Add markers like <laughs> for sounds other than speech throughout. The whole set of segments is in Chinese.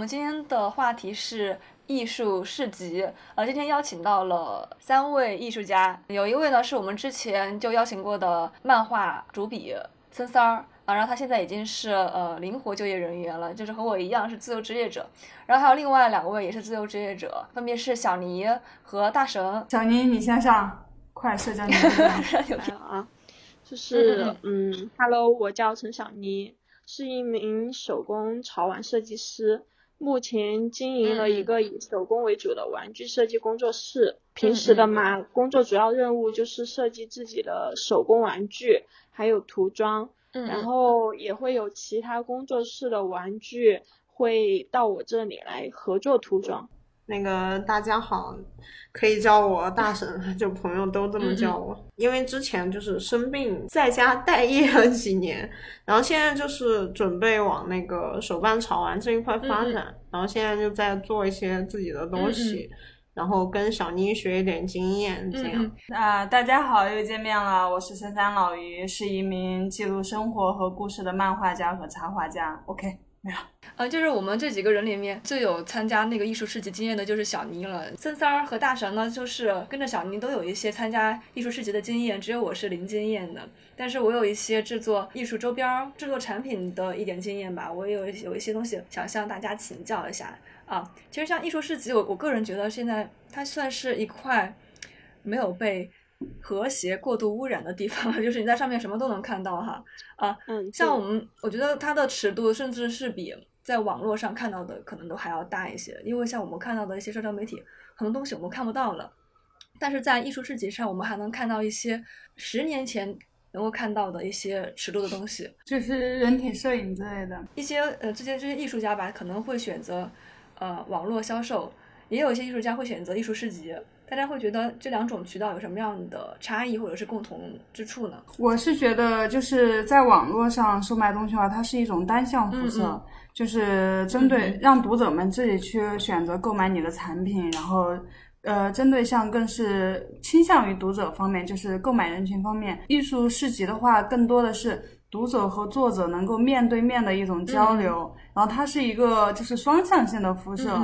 我们今天的话题是艺术市集，呃，今天邀请到了三位艺术家，有一位呢是我们之前就邀请过的漫画主笔森三儿，啊，然后他现在已经是呃灵活就业人员了，就是和我一样是自由职业者，然后还有另外两位也是自由职业者，分别是小尼和大神。小尼，你先上，快社交 <laughs> 你好啊，就是嗯，Hello，我叫陈小妮，是一名手工潮玩设计师。目前经营了一个以手工为主的玩具设计工作室。平时的嘛，工作主要任务就是设计自己的手工玩具，还有涂装。然后也会有其他工作室的玩具会到我这里来合作涂装。那个大家好，可以叫我大神，就朋友都这么叫我。因为之前就是生病在家待业了几年，然后现在就是准备往那个手办潮玩这一块发展，然后现在就在做一些自己的东西，然后跟小妮学一点经验，这样。啊，大家好，又见面了，我是三三老于，是一名记录生活和故事的漫画家和插画家。OK。没有，呃，就是我们这几个人里面最有参加那个艺术市集经验的，就是小妮了。森三儿和大神呢，就是跟着小妮都有一些参加艺术市集的经验，只有我是零经验的。但是我有一些制作艺术周边、制作产品的一点经验吧，我有有一些东西想向大家请教一下啊。其实像艺术市集，我我个人觉得现在它算是一块没有被。和谐过度污染的地方，<laughs> 就是你在上面什么都能看到哈。啊，嗯，像我们，我觉得它的尺度甚至是比在网络上看到的可能都还要大一些，因为像我们看到的一些社交媒体，很多东西我们看不到了，但是在艺术市集上，我们还能看到一些十年前能够看到的一些尺度的东西，就。是人体摄影之类的，一些呃这些这些艺术家吧，可能会选择呃网络销售，也有一些艺术家会选择艺术市集。大家会觉得这两种渠道有什么样的差异或者是共同之处呢？我是觉得就是在网络上售卖东西的话，它是一种单向辐射，就是针对让读者们自己去选择购买你的产品，然后呃针对项更是倾向于读者方面，就是购买人群方面。艺术市集的话，更多的是读者和作者能够面对面的一种交流，然后它是一个就是双向性的辐射，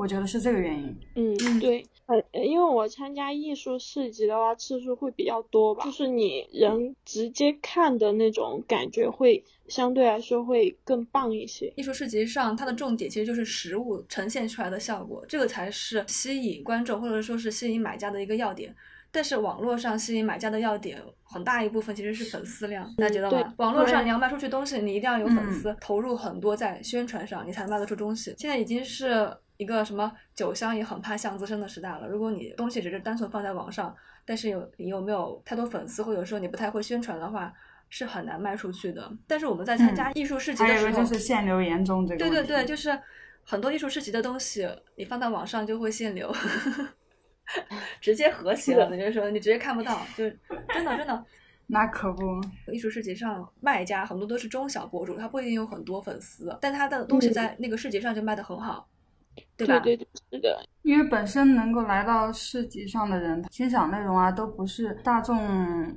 我觉得是这个原因。嗯，对。呃，因为我参加艺术市集的话，次数会比较多吧，就是你人直接看的那种感觉会相对来说会更棒一些。艺术市集上，它的重点其实就是实物呈现出来的效果，这个才是吸引观众或者说是吸引买家的一个要点。但是网络上吸引买家的要点，很大一部分其实是粉丝量，大家觉得吗？网络上你要卖出去东西，你一定要有粉丝投入很多在宣传上，你才能卖得出东西。现在已经是。一个什么酒香也很怕巷子深的时代了。如果你东西只是单纯放在网上，但是有你有没有太多粉丝，或者说你不太会宣传的话，是很难卖出去的。但是我们在参加艺术市集的时候，就是限流严重这个。对对对，就是很多艺术市集的东西，你放到网上就会限流，<laughs> <laughs> 直接和谐了。就是说你直接看不到，就真的真的。<laughs> 那可不，艺术市集上卖家很多都是中小博主，他不一定有很多粉丝，但他的东西在那个市集上就卖的很好。对对对，是的，因为本身能够来到市集上的人，欣赏内容啊，都不是大众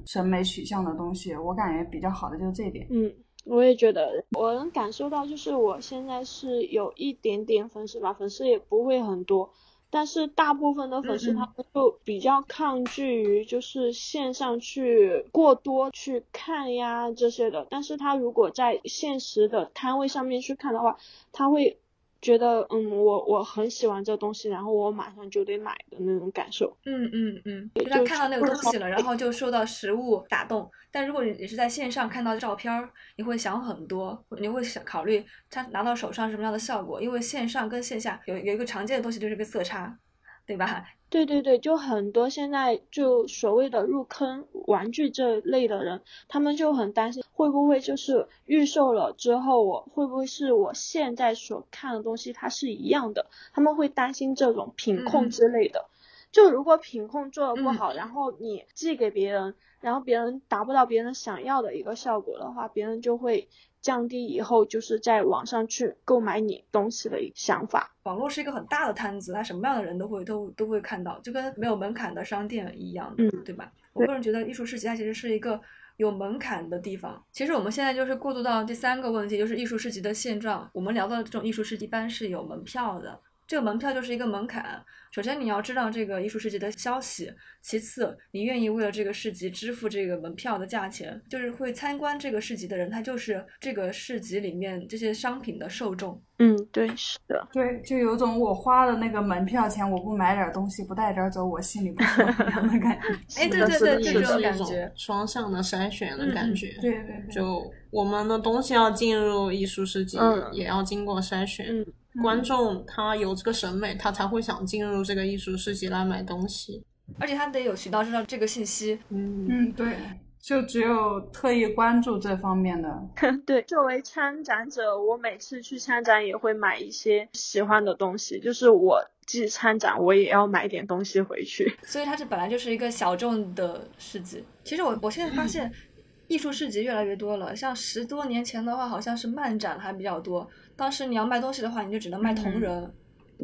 审美取向的东西。我感觉比较好的就是这一点。嗯，我也觉得，我能感受到，就是我现在是有一点点粉丝吧，粉丝也不会很多，但是大部分的粉丝他们就比较抗拒于就是线上去过多去看呀这些的，但是他如果在现实的摊位上面去看的话，他会。觉得嗯，我我很喜欢这东西，然后我马上就得买的那种感受。嗯嗯嗯，就他看到那个东西了，然后就受到实物打动。但如果你是在线上看到照片儿，你会想很多，你会想考虑它拿到手上什么样的效果，因为线上跟线下有有一个常见的东西就是个色差，对吧？对对对，就很多现在就所谓的入坑玩具这类的人，他们就很担心会不会就是预售了之后，我会不会是我现在所看的东西它是一样的？他们会担心这种品控之类的。就如果品控做的不好，然后你寄给别人，然后别人达不到别人想要的一个效果的话，别人就会。降低以后就是在网上去购买你东西的一想法。网络是一个很大的摊子，它什么样的人都会都都会看到，就跟没有门槛的商店一样，嗯，对吧？我个人觉得艺术市集它其实是一个有门槛的地方。其实我们现在就是过渡到第三个问题，就是艺术市集的现状。我们聊到的这种艺术市集，一般是有门票的。这个门票就是一个门槛。首先你要知道这个艺术市集的消息，其次你愿意为了这个市集支付这个门票的价钱，就是会参观这个市集的人，他就是这个市集里面这些商品的受众。嗯，对，是的，对，就有种我花了那个门票钱，我不买点东西，不带点走，我心里不舒服一样的感觉。<laughs> 哎，对对对，这种感觉，双向的筛选的感觉。对对对，就我们的东西要进入艺术市集，也要经过筛选。观众他有这个审美，他才会想进入这个艺术市集来买东西，而且他得有渠道知道这个信息。嗯嗯，对，就只有特意关注这方面的。<laughs> 对，作为参展者，我每次去参展也会买一些喜欢的东西，就是我既参展，我也要买点东西回去。<laughs> 所以它这本来就是一个小众的市集。其实我我现在发现，艺术市集越来越多了。像十多年前的话，好像是漫展还比较多。当时你要卖东西的话，你就只能卖同人，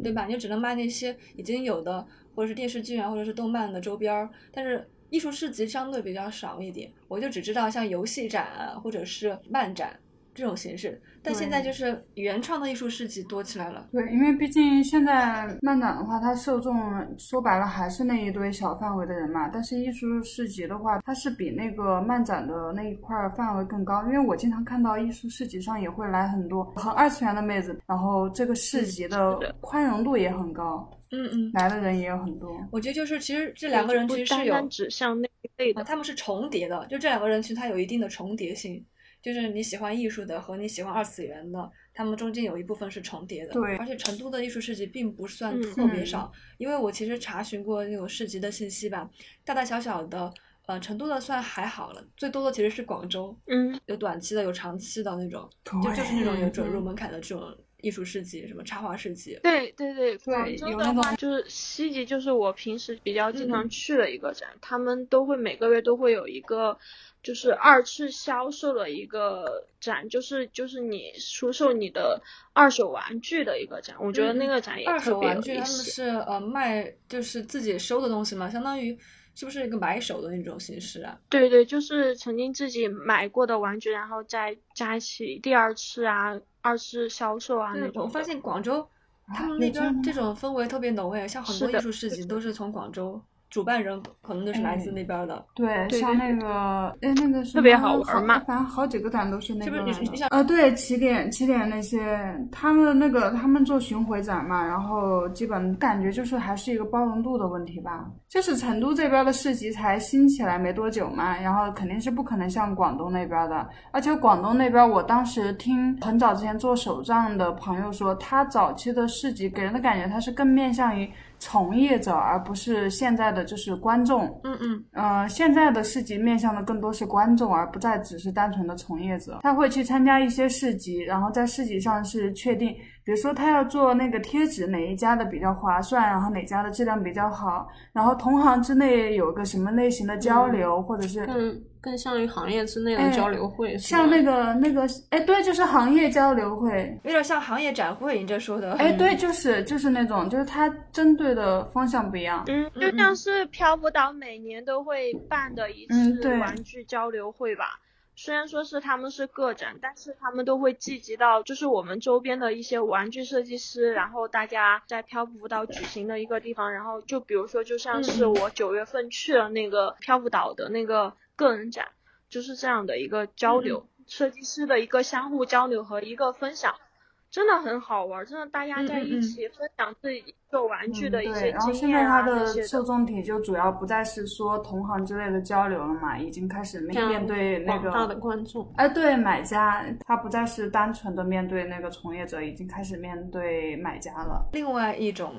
对吧？你就只能卖那些已经有的，或者是电视剧啊，或者是动漫的周边儿。但是艺术市集相对比较少一点，我就只知道像游戏展啊，或者是漫展。这种形式，但现在就是原创的艺术市集多起来了。对，因为毕竟现在漫展的话，它受众说白了还是那一堆小范围的人嘛。但是艺术市集的话，它是比那个漫展的那一块范围更高。因为我经常看到艺术市集上也会来很多很二次元的妹子，然后这个市集的宽容度也很高。嗯嗯，来的人也有很多。我觉得就是其实这两个人其实是有指向那一类的，他们是重叠的。就这两个人其实他有一定的重叠性。就是你喜欢艺术的和你喜欢二次元的，他们中间有一部分是重叠的。对，而且成都的艺术市集并不算特别少，因为我其实查询过那种市集的信息吧，大大小小的，呃，成都的算还好了，最多的其实是广州，嗯，有短期的，有长期的那种，就就是那种有准入门槛的这种艺术市集，什么插画市集。对对对，广州的话就是西集，就是我平时比较经常去的一个展，他们都会每个月都会有一个。就是二次销售的一个展，就是就是你出售你的二手玩具的一个展，我觉得那个展也特别有意思。他们是呃卖就是自己收的东西嘛，相当于是不是一个买手的那种形式啊？对对，就是曾经自己买过的玩具，然后再加起第二次啊，二次销售啊那种。我发现广州他们那边这种氛围特别浓诶，像很多艺术市集都是从广州。主办人可能都是来自那边的，对，像那个，哎，那个是特别好玩嘛，反正好几个展都是那个，呃，对，起点起点那些，他们那个他们做巡回展嘛，然后基本感觉就是还是一个包容度的问题吧，就是成都这边的市集才兴起来没多久嘛，然后肯定是不可能像广东那边的，而且广东那边我当时听很早之前做手账的朋友说，他早期的市集给人的感觉他是更面向于。从业者，而不是现在的就是观众。嗯嗯。呃，现在的市集面向的更多是观众，而不再只是单纯的从业者。他会去参加一些市集，然后在市集上是确定，比如说他要做那个贴纸，哪一家的比较划算，然后哪家的质量比较好，然后同行之内有个什么类型的交流，或者是。更像于行业之内的交流会，像那个那个，哎，对，就是行业交流会，有点像行业展会，你这说的。哎，对，就是就是那种，就是它针对的方向不一样。嗯，就像是漂浮岛每年都会办的一次玩具交流会吧。虽然说是他们是个展，但是他们都会聚集到就是我们周边的一些玩具设计师，然后大家在漂浮岛举行的一个地方，然后就比如说就像是我九月份去了那个漂浮岛的那个。个人展就是这样的一个交流，设计师的一个相互交流和一个分享，真的很好玩，真的大家在一起分享自己做玩具的一些经验啊然后现在它的受众体就主要不再是说同行之类的交流了嘛，已经开始面面对那个大的观众。哎，对，买家他不再是单纯的面对那个从业者，已经开始面对买家了。另外一种。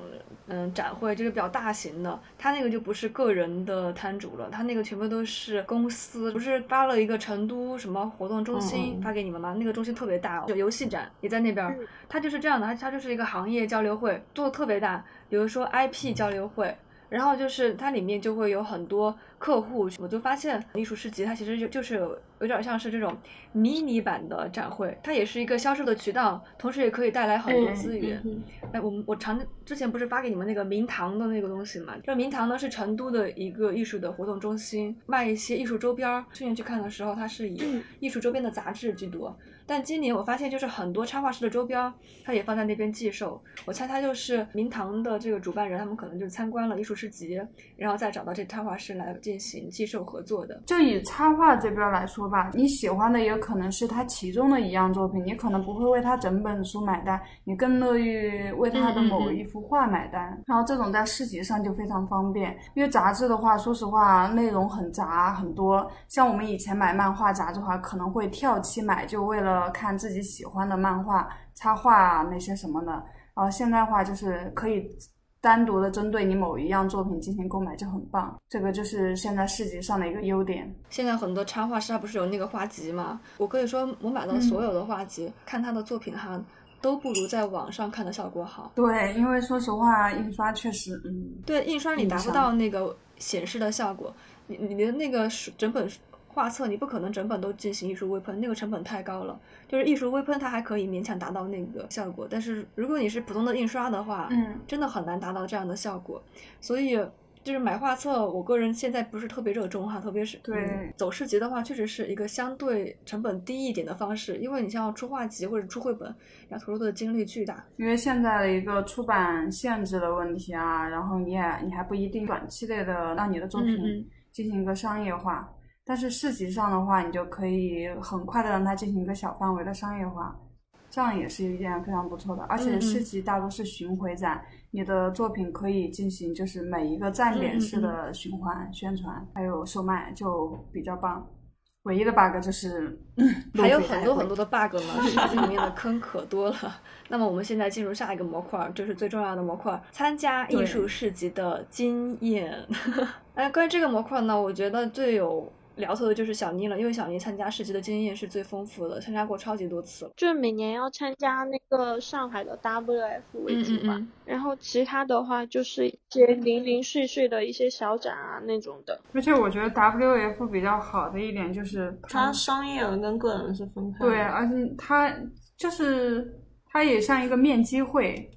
嗯，展会就是比较大型的，他那个就不是个人的摊主了，他那个全部都是公司，不是发了一个成都什么活动中心发给你们吗？那个中心特别大，有游戏展也在那边，它就是这样的，它它就是一个行业交流会，做的特别大，比如说 IP 交流会，然后就是它里面就会有很多客户，我就发现艺术市集它其实就就是有点像是这种迷你版的展会，它也是一个销售的渠道，同时也可以带来很多资源。嗯哎，我们我常之前不是发给你们那个明堂的那个东西嘛？这明堂呢是成都的一个艺术的活动中心，卖一些艺术周边儿。去年去看的时候，它是以嗯艺术周边的杂志居多。但今年我发现，就是很多插画师的周边儿，它也放在那边寄售。我猜他就是明堂的这个主办人，他们可能就是参观了艺术市集，然后再找到这插画师来进行寄售合作的。就以插画这边来说吧，你喜欢的也可能是他其中的一样作品，你可能不会为他整本书买单，你更乐于为他的某一幅画买单。然后这种在市集上就非常方便，因为杂志的话，说实话内容很杂很多。像我们以前买漫画杂志的话，可能会跳期买，就为了看自己喜欢的漫画、插画啊那些什么的。然后现在的话就是可以单独的针对你某一样作品进行购买，就很棒。这个就是现在市集上的一个优点。现在很多插画师他不是有那个画集嘛？我可以说我买到所有的画集，看他的作品哈，都不如在网上看的效果好。对，因为说实话，印刷确实，嗯，对，印刷你达不到那个显示的效果，你你的那个书整本画册，你不可能整本都进行艺术微喷，那个成本太高了。就是艺术微喷，它还可以勉强达到那个效果，但是如果你是普通的印刷的话，嗯真的很难达到这样的效果。所以就是买画册，我个人现在不是特别热衷哈，特别是对嗯走市集的话，确实是一个相对成本低一点的方式，因为你像出画集或者出绘本，要投入的精力巨大。因为现在的一个出版限制的问题啊，然后你也你还不一定短期内的让你的作品进行一个商业化，但是市集上的话，你就可以很快的让它进行一个小范围的商业化，这样也是一件非常不错的。而且市集大多是巡回展，你的作品可以进行就是每一个站点式嗯的循环、宣传，还有售卖，就比较棒。唯一的 bug 就是还有很多很多的 bug 呢，市集里面的坑可多了。那么我们现在进入下一个模块，就是最重要的模块——参加艺术市集的经验。<laughs> 哎，关于这个模块呢，我觉得最有聊头的就是小妮了，因为小妮参加市集的经验是最丰富的，参加过超级多次了。就是每年要参加那个上海的 WF 为主吧，嗯嗯然后其他的话就是一些零零碎碎的一些小展啊那种的。而且我觉得 WF 比较好的一点就是它商业跟个人是分开的。对，而且它就是它也像一个面基会，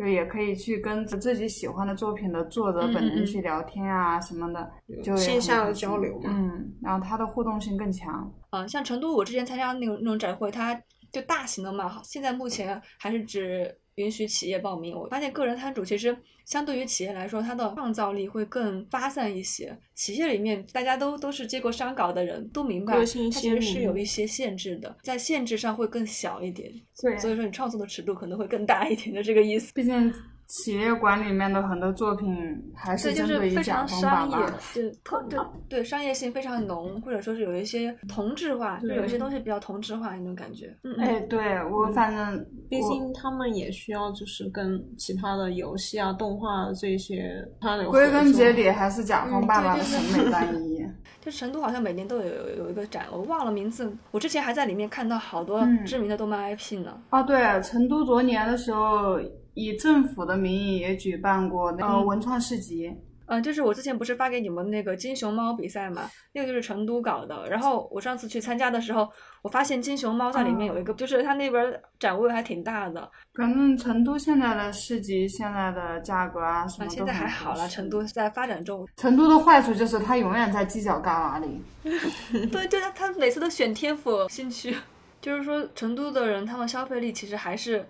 就也可以去跟自己喜欢的作品的作者本人嗯去聊天啊什么的，就线下的交流嘛嗯，然后它的互动性更强。嗯、像成都，我之前参加那种那种展会，它就大型的嘛，现在目前还是只允许企业报名。我发现个人摊主其实相对于企业来说，它的创造力会更发散一些。企业里面大家都都是接过商稿的人，都明白它其实是有一些限制的，在限制上会更小一点。对所以说你创作的尺度可能会更大一点的这个意思。毕竟企业馆里面的很多作品还对，就针是非对于甲方常商业爸爸。，对特对对商业性非常浓，或者说是有一些同质化，就有一些东西比较同质化那种感觉。嗯嗯。哎，对我反正毕竟他们也需要就是跟其他的游戏啊、动画这些，它有归根结底还是甲方嗯爸爸的审美 <laughs> 单一。就成都好像每年都有有有一个展，我忘了名字。我之前还在里面看到好多嗯知名的动漫 IP 呢。哦，对，成都昨年的时候以政府的名义也举办过那个嗯文创市集。嗯，就是我之前不是发给你们那个金熊猫比赛嘛，那个就是成都搞的。然后我上次去参加的时候，我发现金熊猫在里面有一个，就是它那边展位还挺大的。反正成都现在的市集现在的价格啊什啊，么现在还好了，成都在发展中。成都的坏处就是它永远在犄角旮旯里。<laughs> 对对，他他每次都选天府新区，<laughs> 就是说成都的人他们消费力其实还是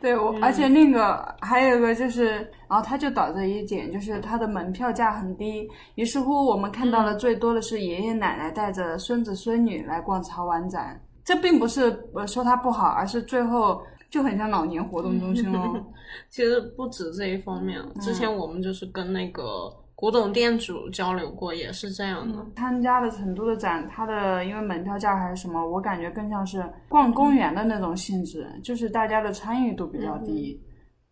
对我，而且那个还有一个就是，然后它就导致一点，就是它的门票价很低，于是乎我们看到的最多的是爷爷奶奶带着孙子孙女来逛潮玩展。这并不是呃说它不好，而是最后就很像老年活动中心哦。<laughs> 其实不止这一方面，之前我们就是跟那个古董店主交流过，也是这样的。参加的成都的展，它的因为门票价还是什么，我感觉更像是逛公园的那种性质，就是大家的参与度比较低。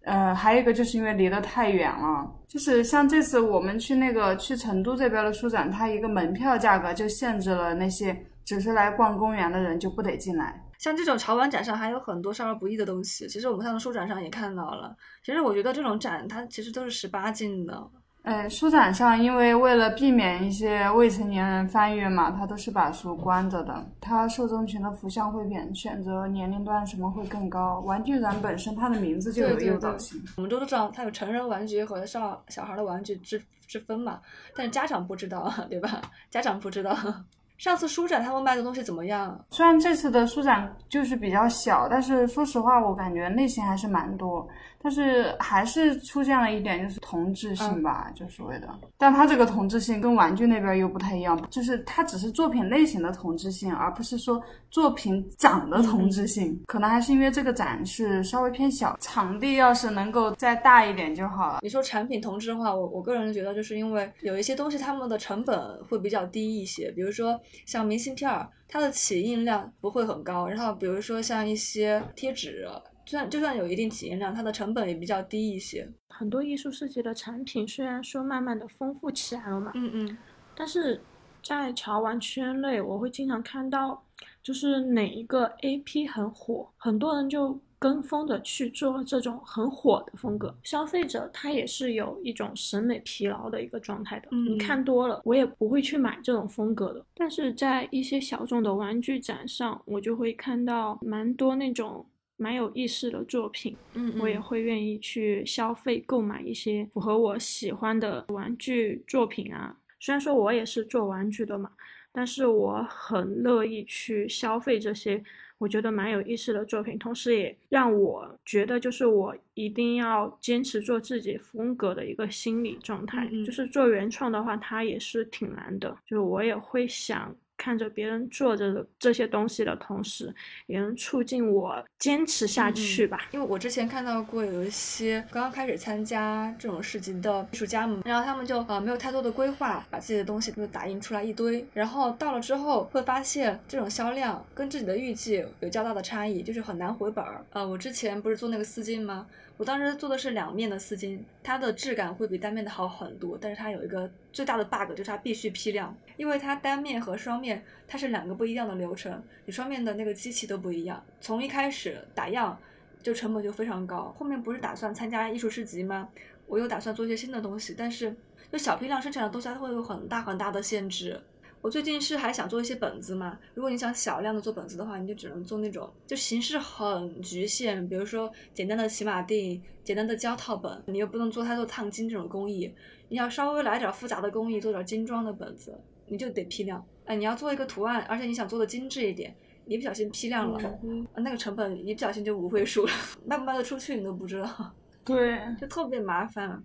呃，还有一个就是因为离得太远了，就是像这次我们去那个去成都这边的书展，它一个门票价格就限制了那些只是来逛公园的人就不得进来。像这种潮玩展上还有很多少儿不宜的东西，其实我们上次书展上也看到了。其实我觉得这种展它其实都是十八禁的，呃，书展上，因为为了避免一些未成年人翻阅嘛，它都是把书关着的。它受众群的浮像会变选择年龄段什么会更高？玩具展本身它的名字就有诱导性。我们都知道它有成人玩具和少小孩的玩具之之分嘛，但是家长不知道，对吧？家长不知道。<laughs> 上次书展他们卖的东西怎么样？虽然这次的书展就是比较小，但是说实话，我感觉类型还是蛮多。但是还是出现了一点，就是同质性吧，就所谓的。但它这个同质性跟玩具那边又不太一样，就是它只是作品类型的同质性，而不是说作品长的同质性。可能还是因为这个展是稍微偏小，场地要是能够再大一点就好了。你说产品同质化，我我个人觉得就是因为有一些东西它们的成本会比较低一些，比如说像明信片儿，它的起印量不会很高，然后比如说像一些贴纸。就算就算有一定体验量，它的成本也比较低一些。很多艺术设计的产品虽然说慢慢的丰富起来了嘛，嗯嗯，但是在潮玩圈内，我会经常看到，就是哪一个 AP 很火，很多人就跟风的去做这种很火的风格。消费者他也是有一种审美疲劳的一个状态的，你看多了，我也不会去买这种风格的。但是在一些小众的玩具展上，我就会看到蛮多那种。蛮有意思的作品，嗯，我也会愿意去消费购买一些符合我喜欢的玩具作品啊。虽然说我也是做玩具的嘛，但是我很乐意去消费这些我觉得蛮有意思的作品，同时也让我觉得就是我一定要坚持做自己风格的一个心理状态。就是做原创的话，它也是挺难的，就是我也会想。看着别人做着这些东西的同时，也能促进我坚持下去吧。因为我之前看到过有一些刚刚开始参加这种市集的艺术家们，然后他们就呃没有太多的规划，把自己的东西就打印出来一堆，然后到了之后会发现这种销量跟自己的预计有较大的差异，就是很难回本儿。呃，我之前不是做那个丝巾吗？我当时做的是两面的丝巾，它的质感会比单面的好很多，但是它有一个最大的 bug，就是它必须批量，因为它单面和双面它是两个不一样的流程，你双面的那个机器都不一样，从一开始打样就成本就非常高。后面不是打算参加艺术市集吗？我又打算做一些新的东西，但是就小批量生产的东西它会有很大很大的限制。我最近是还想做一些本子嘛，如果你想小量的做本子的话，你就只能做那种就形式很局限，比如说简单的骑马定、简单的胶套本，你又不能做太多烫金这种工艺，你要稍微来点复杂的工艺，做点精装的本子，你就得批量。哎，你要做一个图案，而且你想做的精致一点，一不小心批量了，那个成本一不小心就五位数了，<laughs> 卖不卖得出去你都不知道，对，就特别麻烦。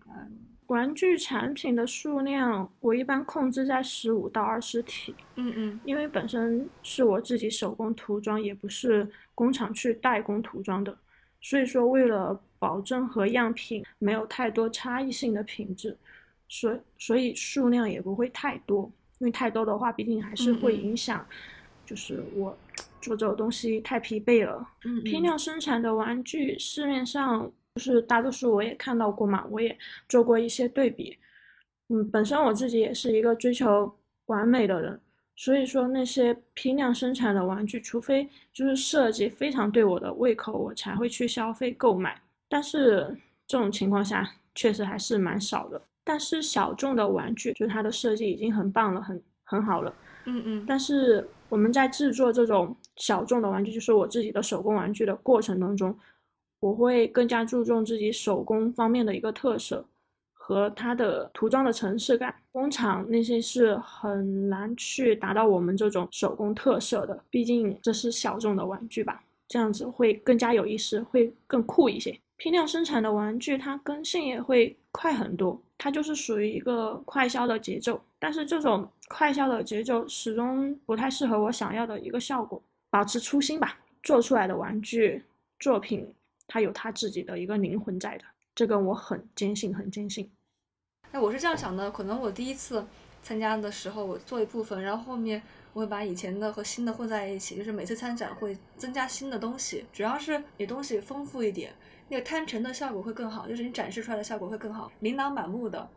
玩具产品的数量，我一般控制在十五到二十体。嗯嗯，因为本身是我自己手工涂装，也不是工厂去代工涂装的，所以说为了保证和样品没有太多差异性的品质，所所以数量也不会太多。因为太多的话，毕竟还是会影响，就是我做这个东西太疲惫了。嗯，批量生产的玩具市面上。就是大多数我也看到过嘛，我也做过一些对比。嗯，本身我自己也是一个追求完美的人，所以说那些批量生产的玩具，除非就是设计非常对我的胃口，我才会去消费购买。但是这种情况下确实还是蛮少的。但是小众的玩具，就是它的设计已经很棒了，很很好了。嗯嗯。但是我们在制作这种小众的玩具，就是我自己的手工玩具的过程当中。我会更加注重自己手工方面的一个特色和它的涂装的层次感。工厂那些是很难去达到我们这种手工特色的，毕竟这是小众的玩具吧。这样子会更加有意思，会更酷一些。批量生产的玩具，它更新也会快很多，它就是属于一个快销的节奏。但是这种快销的节奏始终不太适合我想要的一个效果。保持初心吧，做出来的玩具作品。他有他自己的一个灵魂在的，这个我很坚信，很坚信。那，我是这样想的，可能我第一次参加的时候，我做一部分，然后后面我会把以前的和新的混在一起，就是每次参展会增加新的东西，主要是你东西丰富一点，那个摊陈的效果会更好，就是你展示出来的效果会更好，琳琅满目的。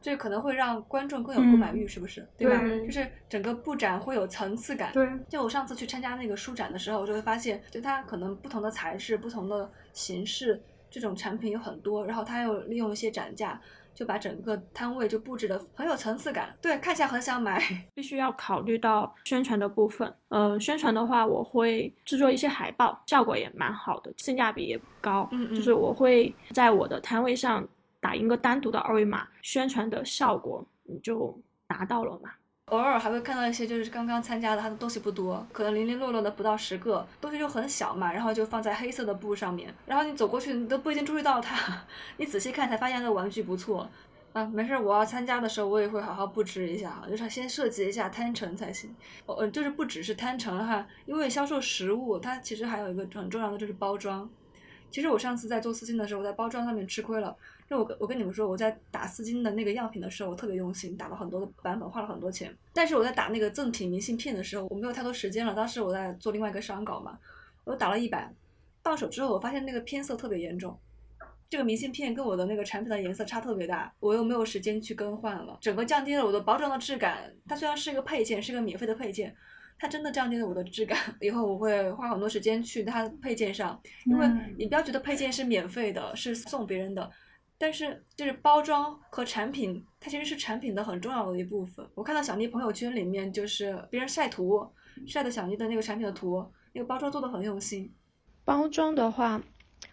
这可能会让观众更有购买欲，是不是？对吧？就是整个布展会有层次感。对。就我上次去参加那个书展的时候，我就会发现，就它可能不同的材质、不同的形式，这种产品有很多。然后它又利用一些展架，就把整个摊位就布置的很有层次感，对，看起来很想买。必须要考虑到宣传的部分，呃，宣传的话，我会制作一些海报，效果也蛮好的，性价比也高。嗯嗯，就是我会在我的摊位上打印个单独的二维码，宣传的效果你就达到了嘛。偶尔还会看到一些就是刚刚参加的，他的东西不多，可能零零落落的不到十个，东西就很小嘛，然后就放在黑色的布上面，然后你走过去你都不一定注意到它，<laughs> 你仔细看才发现那个玩具不错。啊，没事，我要参加的时候我也会好好布置一下哈，就是先设计一下摊陈才行。呃，就是不只是摊陈哈，因为销售实物，它其实还有一个很重要的就是包装。其实我上次在做丝巾的时候，在包装上面吃亏了。就我我跟你们说，我在打丝巾的那个样品的时候，我特别用心，打了很多的版本，花了很多钱。但是我在打那个赠品明信片的时候，我没有太多时间了。当时我在做另外一个商稿嘛，我打了一版，到手之后我发现那个偏色特别严重，这个明信片跟我的那个产品的颜色差特别大，我又没有时间去更换了，整个降低了我的包装的质感。它虽然是一个配件，是一个免费的配件。它真的降低了我的质感，<laughs> 以后我会花很多时间去它配件上，因为你不要觉得配件是免费的，是送别人的，但是就是包装和产品，它其实是产品的很重要的一部分。我看到小妮朋友圈里面就是别人晒图，晒的小妮的那个产品的图，那个包装做的很用心。包装的话。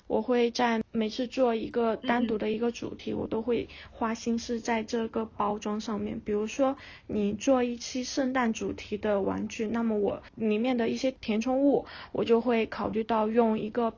我会在每次做一个单独的一个主题，我都会花心思在这个包装上面。比如说，你做一期圣诞主题的玩具，那么我里面的一些填充物，我就会考虑到用一个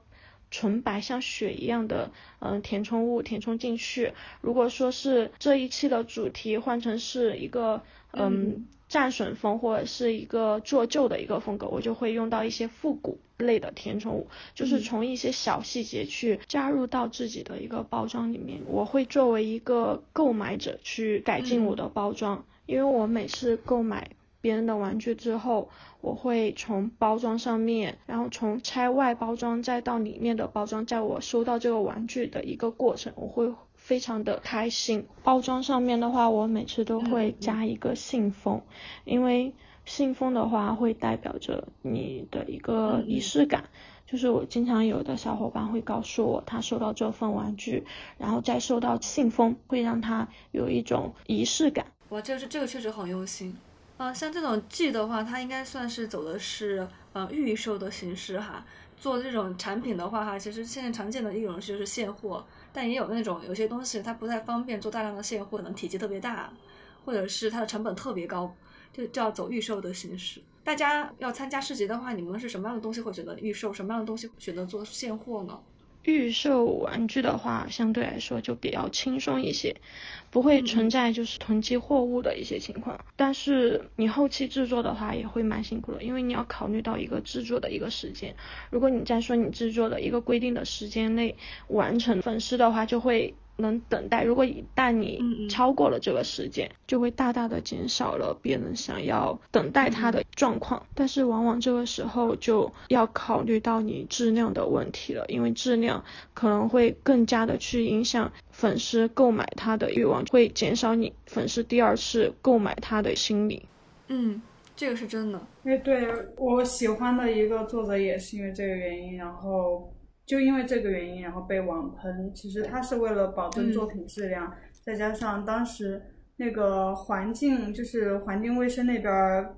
纯白像雪一样的嗯填充物填充进去。如果说是这一期的主题换成是一个嗯。战损风或者是一个做旧的一个风格，我就会用到一些复古类的填充物，就是从一些小细节去加入到自己的一个包装里面。我会作为一个购买者去改进我的包装，因为我每次购买别人的玩具之后，我会从包装上面，然后从拆外包装再到里面的包装，在我收到这个玩具的一个过程，我会。非常的开心，包装上面的话，我每次都会加一个信封，因为信封的话会代表着你的一个仪式感。就是我经常有的小伙伴会告诉我，他收到这份玩具，然后再收到信封，会让他有一种仪式感。哇，这个是这个确实很用心。啊，像这种寄的话，它应该算是走的是呃预售的形式哈。做这种产品的话哈，其实现在常见的一种就是现货。但也有那种有些东西它不太方便做大量的现货，可能体积特别大，或者是它的成本特别高，就就要走预售的形式。大家要参加市集的话，你们是什么样的东西会选择预售，什么样的东西选择做现货呢？预售玩具的话，相对来说就比较轻松一些，不会存在就是囤积货物的一些情况。但是你后期制作的话也会蛮辛苦的，因为你要考虑到一个制作的一个时间。如果你在说你制作的一个规定的时间内完成，粉丝的话就会。能等待，如果一旦你超过了这个时间，就会大大的减少了别人想要等待他的状况。但是往往这个时候就要考虑到你质量的问题了，因为质量可能会更加的去影响粉丝购买它的欲望，会减少你粉丝第二次购买它的心理。嗯，这个是真的。哎，对我喜欢的一个作者也是因为这个原因，然后。就因为这个原因，然后被网喷。其实他是为了保证作品质量，再加上当时那个环境，就是环境卫生那边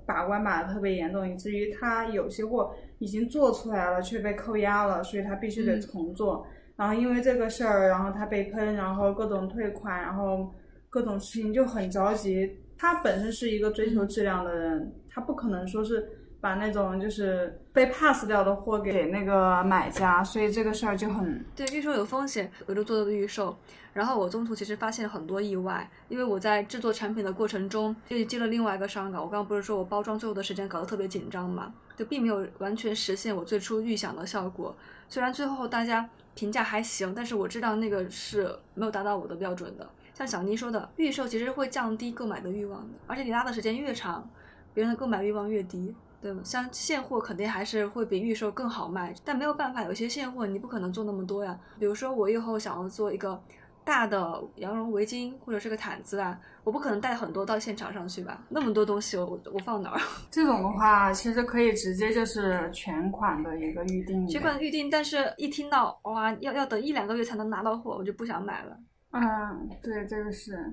把关把的特别严重，以至于他有些货已经做出来了却被扣押了，所以他必须得重做。然后因为这个事儿，然后他被喷，然后各种退款，然后各种事情就很着急。他本身是一个追求质量的人，他不可能说是。把那种就是被 pass 掉的货给那个买家，所以这个事儿就很对预售有风险，我就做的预售。然后我中途其实发现很多意外，因为我在制作产品的过程中又接了另外一个商稿。我刚刚不是说我包装最后的时间搞得特别紧张嘛，就并没有完全实现我最初预想的效果。虽然最后大家评价还行，但是我知道那个是没有达到我的标准的。像小妮说的，预售其实会降低购买的欲望的，而且你拉的时间越长，别人的购买欲望越低。对，像现货肯定还是会比预售更好卖，但没有办法，有些现货你不可能做那么多呀。比如说我以后想要做一个大的羊绒围巾或者是个毯子啊，我不可能带很多到现场上去吧？那么多东西，我我放哪儿？<laughs> 这种的话，其实可以直接就是全款的一个预定。全款预定，但是一听到哇要要等一两个月才能拿到货，我就不想买了。嗯，对，这个是。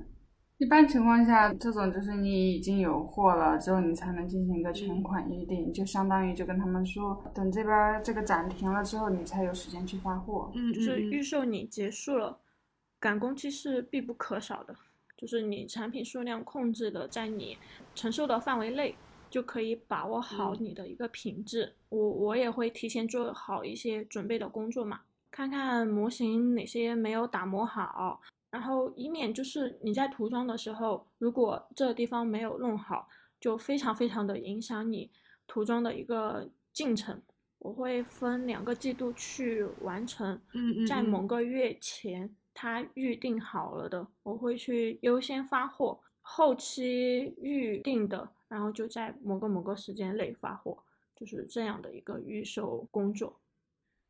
一般情况下，这种就是你已经有货了之后，你才能进行一个全款预定，就相当于就跟他们说，等这边这个展停了之后，你才有时间去发货。嗯，就是预售你结束了，赶工期是必不可少的。就是你产品数量控制的在你承受的范围内，就可以把握好你的一个品质。我我也会提前做好一些准备的工作嘛，看看模型哪些没有打磨好。然后以免就是你在涂装的时候，如果这个地方没有弄好，就非常非常的影响你涂装的一个进程。我会分两个季度去完成，在某个月前它预定好了的，我会去优先发货；后期预定的，然后就在某个某个时间内发货，就是这样的一个预售工作。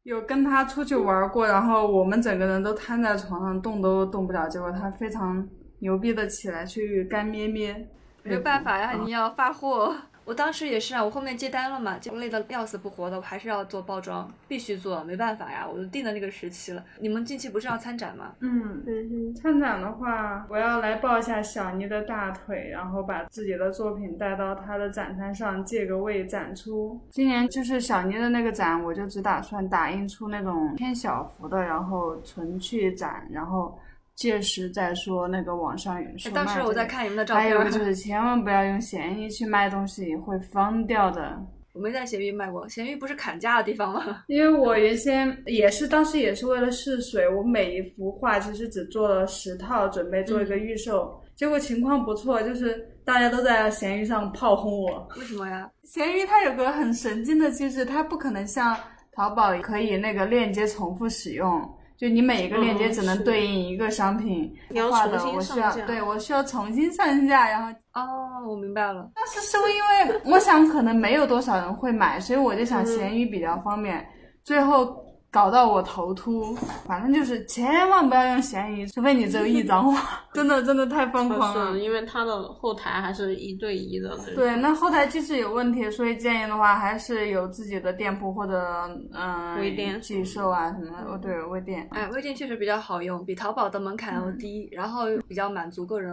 有跟他出去玩过，然后我们整个人都瘫在床上，动都动不了。结果他非常牛逼的起来去干咩咩，没有办法呀，你要发货。我当时也是啊，我后面接单了嘛，就累得要死不活的，我还是要做包装，必须做，没办法呀，我都定的那个时期了。你们近期不是要参展吗？嗯，参展的话，我要来抱一下小妮的大腿，然后把自己的作品带到她的展台上借个位展出。今年就是小妮的那个展，我就只打算打印出那种偏小幅的，然后存去展，然后。届时再说那个网上售卖。到时候我再看你们的照片。还有就是千万不要用闲鱼去卖东西，会疯掉的。我没在闲鱼卖过，闲鱼不是砍价的地方吗？<laughs> 因为我原先也是，当时也是为了试水，我每一幅画其实只做了十套，准备做一个预售。结果情况不错，就是大家都在闲鱼上炮轰我。为什么呀？闲鱼它有个很神经的机制，它不可能像淘宝可以那个链接重复使用。就你每一个链接只能对应一个商品画的，我需要对我需要重新上架，然后哦，我明白了。但是是因为我想可能没有多少人会买，所以我就想闲鱼比较方便，最后。搞到我头秃，反正就是千万不要用闲鱼，除非你只有一张画，<laughs> 真的真的太疯狂了。因为它的后台还是一对一的。对，那后台机制有问题，所以建议的话还是有自己的店铺或者嗯微店寄售啊什么的。哦，对，微店。哎，微店确实比较好用，比淘宝的门槛要低，然后比较满足个人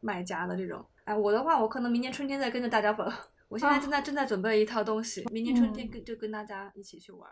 卖家的这种。哎，我的话，我可能明年春天再跟着大家粉。我现在正在正在准备一套东西，明年春天跟就跟大家一起去玩。